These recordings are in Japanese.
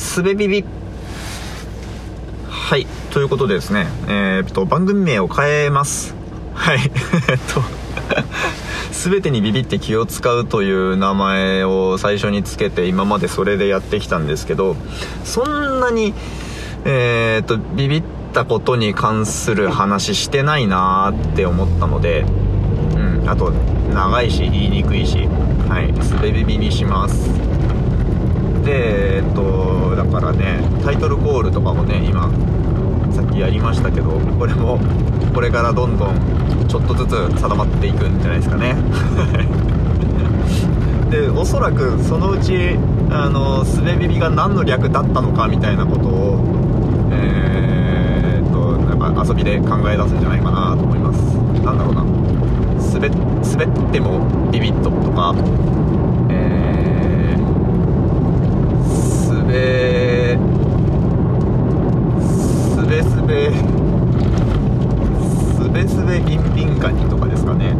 すべビビはいということでですねえー、っと番組名を変えます。はい。えっと全てにビビって気を使うという名前を最初につけて今までそれでやってきたんですけどそんなにえー、っとビビったことに関する話してないなーって思ったのでうんあと長いし言いにくいしはいすべビビにします。でえっとだからねタイトルコールとかもね今さっきやりましたけどこれもこれからどんどんちょっとずつ定まっていくんじゃないですかね。でおそらくそのうちあのスベビビが何の略だったのかみたいなことをえー、っとなんか遊びで考え出すんじゃないかなと思います。なんだろうな。滑滑ってもビビッととかべすべすべ。すべすべビンビンガニとかですかね。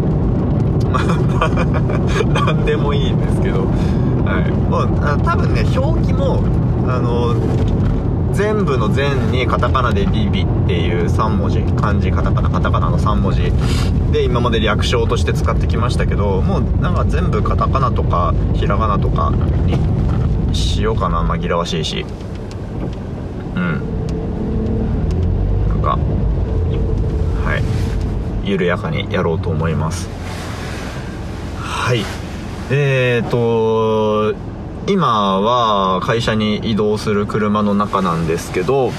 まあ何でもいいんですけど。はい。もうあ多分ね表記もあの全部の全にカタカナでビビっていう3文字漢字カタカナカタカナの3文字で今まで略称として使ってきましたけどもうなんか全部カタカナとかひらがなとかにしようかな紛らわしいし。うん。なんかはい。緩やかにやろうと思います。はい。えーと今は会社に移動する車の中なんですけど、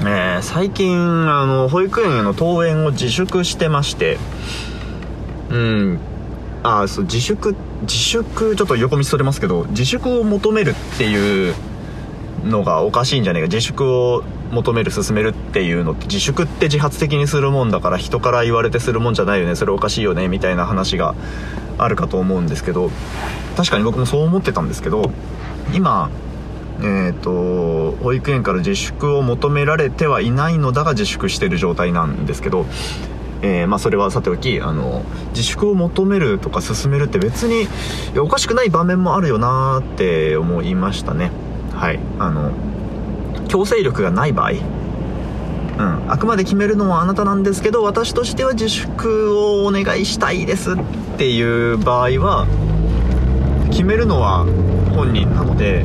えー、最近あの保育園への登園を自粛してましてうん。あそう自粛って自粛ちょっと横道それますけど自粛を求めるっていうのがおかしいんじゃねえか。自粛を求める進めるっていうのって自粛って自発的にするもんだから人から言われてするもんじゃないよね。それおかしいよね。みたいな話があるかと思うんですけど確かに僕もそう思ってたんですけど今えーと、保育園から自粛を求められてはいないのだが自粛してる状態なんですけど、えー、まあ、それはさておきあの自粛を求めるとか進めるって別におかしくない場面もあるよなーって思いましたね。はい。あの強制力がない場合。うん、あくまで決めるのはあなたなんですけど私としては自粛をお願いしたいですっていう場合は決めるのは本人なので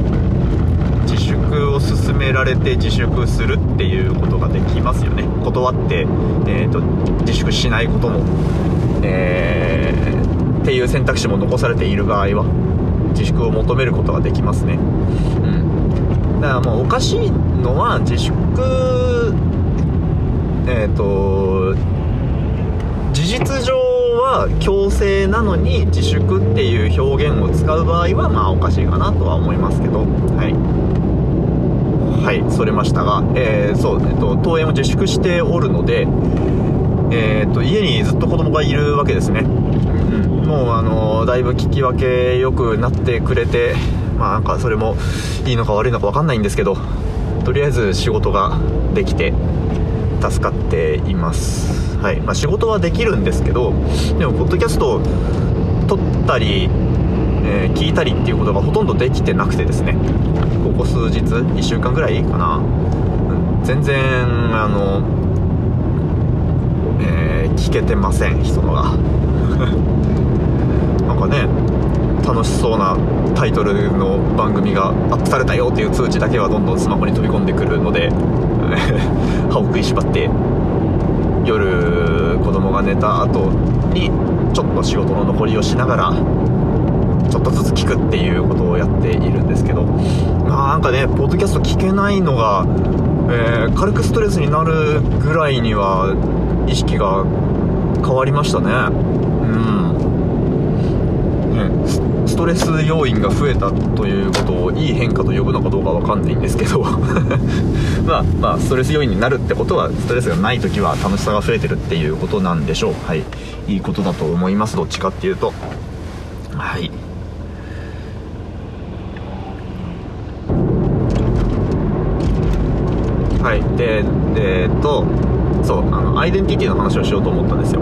自粛を勧められて自粛するっていうことができますよね。断って、えーと、自粛しないことも、えー、っていう選択肢も残されている場合は自粛を求めることができますね。うん。だからもうおかしいのは自粛えっ、ー、と事実上は強制なのに自粛っていう表現を使う場合はまあおかしいかなとは思いますけど。はい。はいそれましたが、えー、そう、えっ、と、登園を自粛しておるのでえーと、家にずっと子供がいるわけですね、うん、もうあのだいぶ聞き分け良くなってくれてまあなんかそれもいいのか悪いのか分かんないんですけどとりあえず仕事ができて助かっています。はいまあ、仕事はできるんですけどでもポッドキャストを撮ったり、えー、聞いたりっていうことがほとんどできてなくてですね。ここ数日1週間ぐらいかな。全然あの、えー、聞けてません人のが。なんかね楽しそうなタイトルの番組がアップされたよっていう通知だけはどんどんスマホに飛び込んでくるので 歯を食いしばって夜子供が寝た後にちょっと仕事の残りをしながらちょっとずつ聞くっていうことをやっているんですけどまあなんかねポッドキャスト聞けないのが、えー、軽くストレスになるぐらいには意識が変わりましたね。うん。ねストレス要因が増えたということをいい変化と呼ぶのかどうかわかんないんですけど。まあまあストレス要因になるってことはストレスがない時は楽しさが増えてるっていうことなんでしょう。はい。いいことだと思います。どっちかっていうと。はい。はいでえ、っとそうあのアイデンティティの話をしようと思ったんですよ。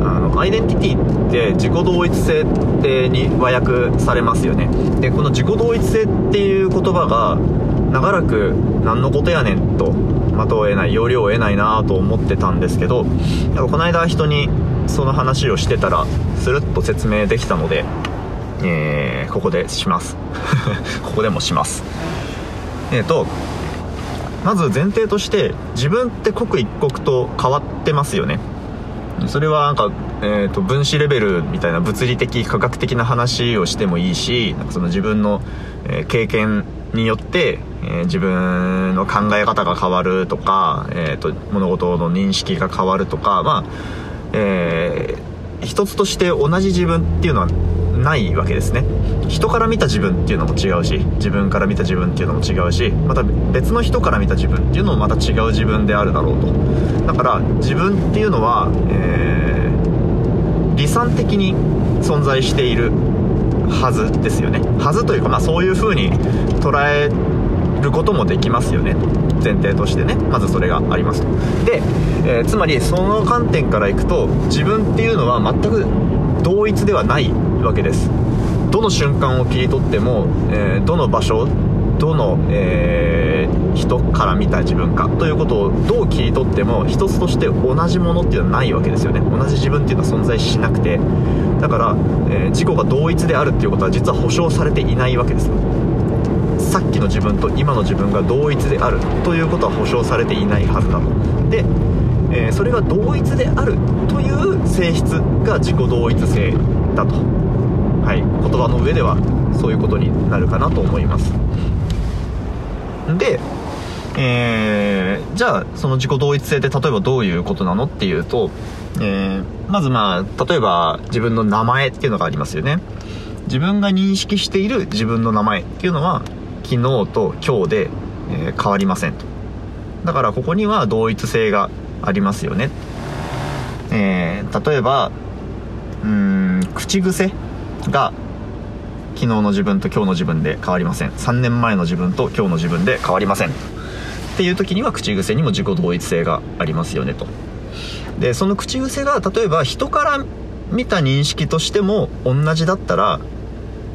あのアイデンティティって自己同一性ってに和訳されますよね。でこの自己同一性っていう言葉が長らく何のことやねんと的を得ない要領を得ないなと思ってたんですけどこの間人にその話をしてたらスルッと説明できたので、えー、ここでします。ここでもします。えっ、ー、とまず前提として自分って刻一刻と変わってますよね。それはなんか、えーと、分子レベルみたいな物理的科学的な話をしてもいいしなんかその自分の、え、経験によって、えー、自分の考え方が変わるとか、えーと、物事の認識が変わるとかまあえー、一つとして同じ自分っていうのはないわけですね。人から見た自分っていうのも違うし自分から見た自分っていうのも違うしまた別の人から見た自分っていうのもまた違う自分であるだろうと。だから自分っていうのは、えー、理算的に存在しているはずですよね。はずというかまあそういう風に捉えることもできますよね。前提としてね。まずそれがありますと。で、えー、つまりその観点からいくと自分っていうのは全く同一ではないわけです。どの瞬間を切り取っても、えー、どの場所どの、えー、人から見た自分かということをどう切り取っても一つとして同じものっていうのはないわけですよね。同じ自分っていうのは存在しなくて。だから、えー、自己が同一であるっていうことは実は保証されていないわけですさっきの自分と今の自分が同一であるということは保証されていないはずだとで、えー、それが同一であるという性質が自己同一性だと、はい、言葉の上ではそういうことになるかなと思います。で、えー、じゃあその自己同一性って例えばどういうことなのっていうと、えー、まずまあ例えば自分の名前っていうのがありますよね。自分が認識している自分の名前っていうのは昨日と今日で、え、変わりませんと。だからここには同一性がありますよね。えー、例えばうーん口癖が昨日の自分と今日の自分で変わりません。3年前の自分と今日の自分で変わりません。っていう時には口癖にも自己同一性がありますよねと。でその口癖が例えば人から見た認識としても同じだったら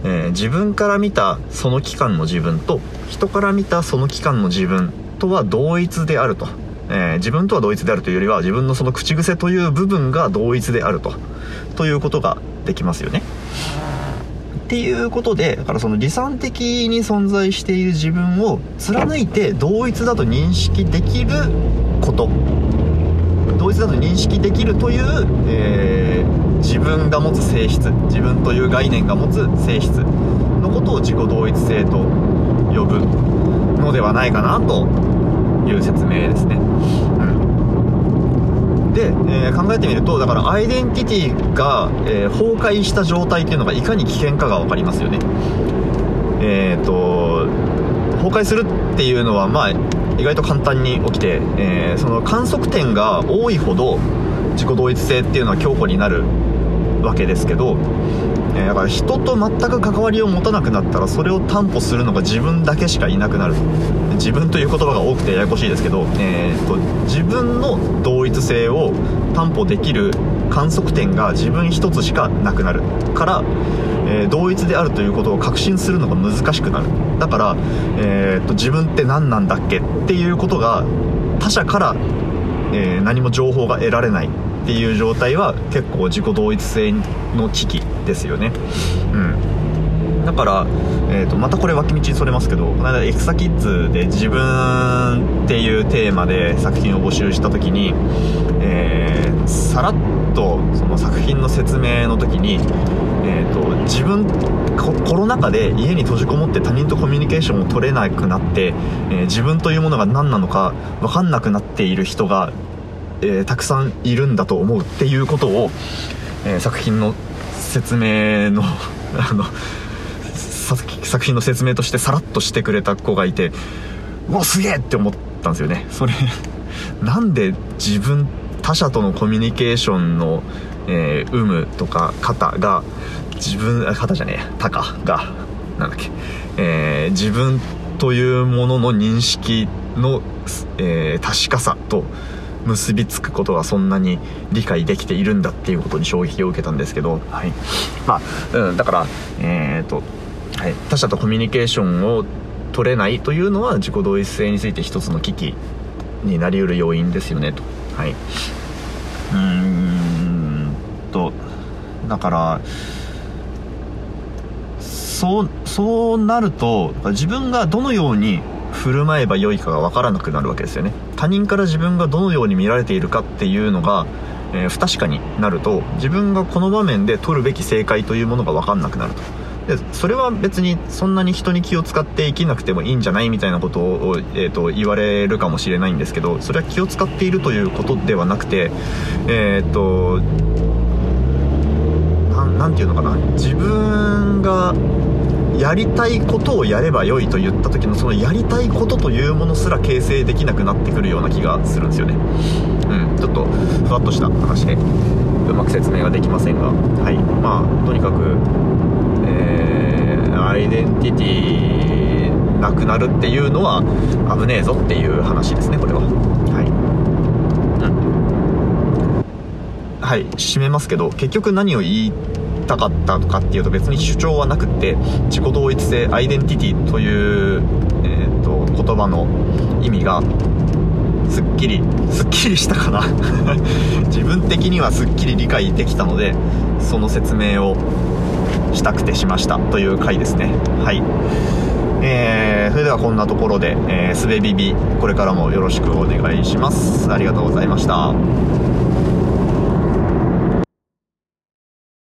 えー、自分から見たその期間の自分と人から見たその期間の自分とは同一であると、えー、自分とは同一であるというよりは自分のその口癖という部分が同一であると。ということができますよね。っていうことでだからその理算的に存在している自分を貫いて同一だと認識できること。同一だと認識できるという、えー自分が持つ性質。自分という概念が持つ性質のことを自己同一性と呼ぶのではないかなという説明ですね、うん、で、えー、考えてみるとだからアイデンティティが、えー、崩壊した状態っていうのがいかに危険かが分かりますよね。えっ、ー、と崩壊するっていうのはまあ意外と簡単に起きて、えその観測点が多いほど自己同一性っていうのは強固になるわけですけど、え、だから人と全く関わりを持たなくなったらそれを担保するのが自分だけしかいなくなる。自分という言葉が多くてややこしいですけど、えーと、自分の同一性を担保できる観測点が自分一つしかなくなるから、えー、同一であるということを確信するのが難しくなる。だから、えーと自分って何なんだっけっていうことが他者から、えー、何も情報が得られない。っていう状態は結構自己同一性の危機ですよね。うん。だから、えーと、またこれ脇道にそれますけどこの間エクサキッズで自分っていうテーマで作品を募集した時に、えー、さらっとその作品の説明の時に、えーと、自分コロナ禍で家に閉じこもって他人とコミュニケーションを取れなくなって、えー、自分というものが何なのか分かんなくなっている人がえー、たくさんいるんだと思うっていうことを、えー、作品の説明の あの作品の説明としてさらっとしてくれた子がいてうわすげえって思ったんですよね。それ なんで自分他者とのコミュニケーションの、えー、有無とか型が自分型じゃねえタカがなんだっけ、えー、自分というものの認識の、えー、確かさと結びつくことがそんなに理解できているんだっていうことに衝撃を受けたんですけど、はい。まあ、うん、だから、えっ、ー、と、はい、他者とコミュニケーションを取れないというのは自己同一性について一つの危機になりうる要因ですよねとはいうーんとだからそうそうなると自分がどのように振る舞えばよいかが分からなくなるわけですよね。他人から自分がどのように見られているかっていうのが、えー、不確かになると自分がこの場面で取るべき正解というものが分かんなくなると。でそれは別にそんなに人に気を使って生きなくてもいいんじゃないみたいなことを、えーと、言われるかもしれないんですけどそれは気を使っているということではなくてえっ、ー、と何て言うのかな。自分がやりたいことをやればよいと言った時のそのやりたいことというものすら形成できなくなってくるような気がするんですよね。うん。ちょっとふわっとした話でうまく説明ができませんが。はい。まあとにかくえー、アイデンティティなくなるっていうのは危ねえぞっていう話ですねこれは。はい。うん。はい。締めますけど結局何を言いたかったかっていうと別に主張はなくて自己同一性アイデンティティという、えーと、言葉の意味がすっきりすっきりしたかな。自分的にはすっきり理解できたのでその説明をしたくてしましたという回ですね。はい。えー、それではこんなところで、えー、すべビビこれからもよろしくお願いします。ありがとうございました。